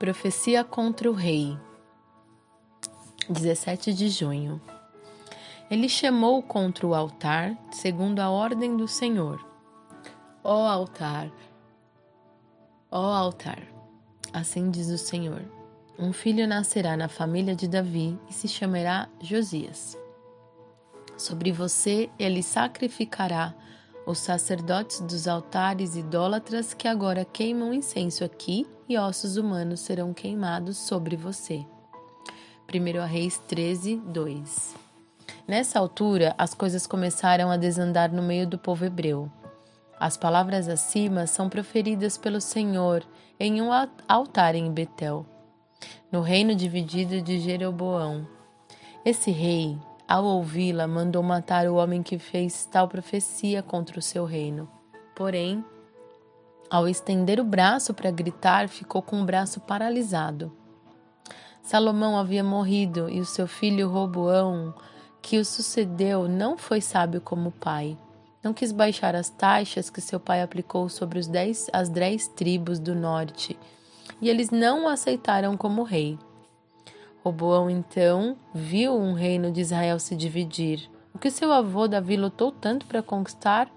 Profecia contra o rei. 17 de junho. Ele chamou contra o altar, segundo a ordem do Senhor. Ó altar, ó altar, assim diz o Senhor. Um filho nascerá na família de Davi e se chamará Josias. Sobre você ele sacrificará os sacerdotes dos altares idólatras que agora queimam incenso aqui e ossos humanos serão queimados sobre você. 1 Reis 13, 2 Nessa altura, as coisas começaram a desandar no meio do povo hebreu. As palavras acima são proferidas pelo Senhor em um altar em Betel, no reino dividido de Jeroboão. Esse rei, ao ouvi-la, mandou matar o homem que fez tal profecia contra o seu reino. Porém, ao estender o braço para gritar, ficou com o braço paralisado. Salomão havia morrido e o seu filho Roboão, que o sucedeu, não foi sábio como pai. Não quis baixar as taxas que seu pai aplicou sobre os dez, as dez tribos do norte, e eles não o aceitaram como rei. Roboão então viu um reino de Israel se dividir. O que seu avô Davi lutou tanto para conquistar,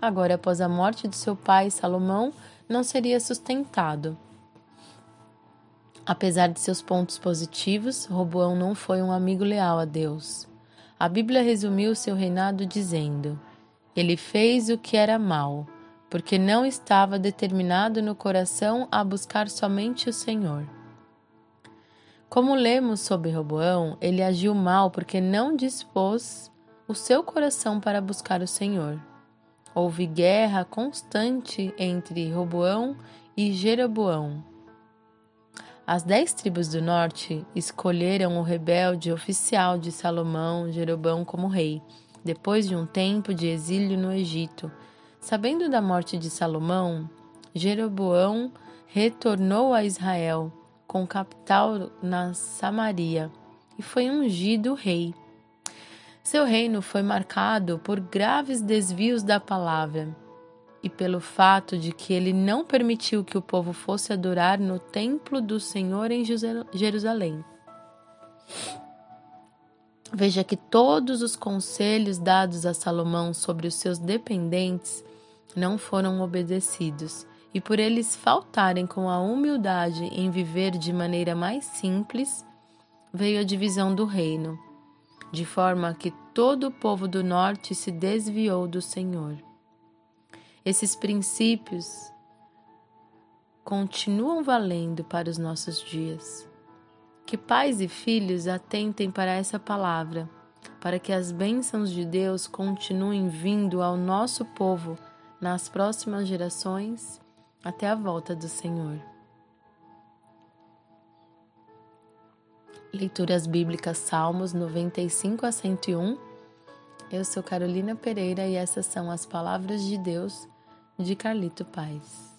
agora após a morte de seu pai Salomão, não seria sustentado. Apesar de seus pontos positivos, Roboão não foi um amigo leal a Deus. A Bíblia resumiu seu reinado dizendo: Ele fez o que era mal, porque não estava determinado no coração a buscar somente o Senhor. Como lemos sobre Roboão, ele agiu mal porque não dispôs o seu coração para buscar o Senhor. Houve guerra constante entre Roboão e Jeroboão. As dez tribos do norte escolheram o rebelde oficial de Salomão, Jeroboão, como rei, depois de um tempo de exílio no Egito. Sabendo da morte de Salomão, Jeroboão retornou a Israel com capital na Samaria, e foi ungido rei. Seu reino foi marcado por graves desvios da palavra e pelo fato de que ele não permitiu que o povo fosse adorar no templo do Senhor em Jerusalém. Veja que todos os conselhos dados a Salomão sobre os seus dependentes não foram obedecidos e por eles faltarem com a humildade em viver de maneira mais simples, veio a divisão do reino, de forma que todo o povo do norte se desviou do Senhor. Esses princípios continuam valendo para os nossos dias. Que pais e filhos atentem para essa palavra, para que as bênçãos de Deus continuem vindo ao nosso povo nas próximas gerações até a volta do Senhor. Leituras Bíblicas Salmos 95 a 101. Eu sou Carolina Pereira e essas são as palavras de Deus de Carlito Paz.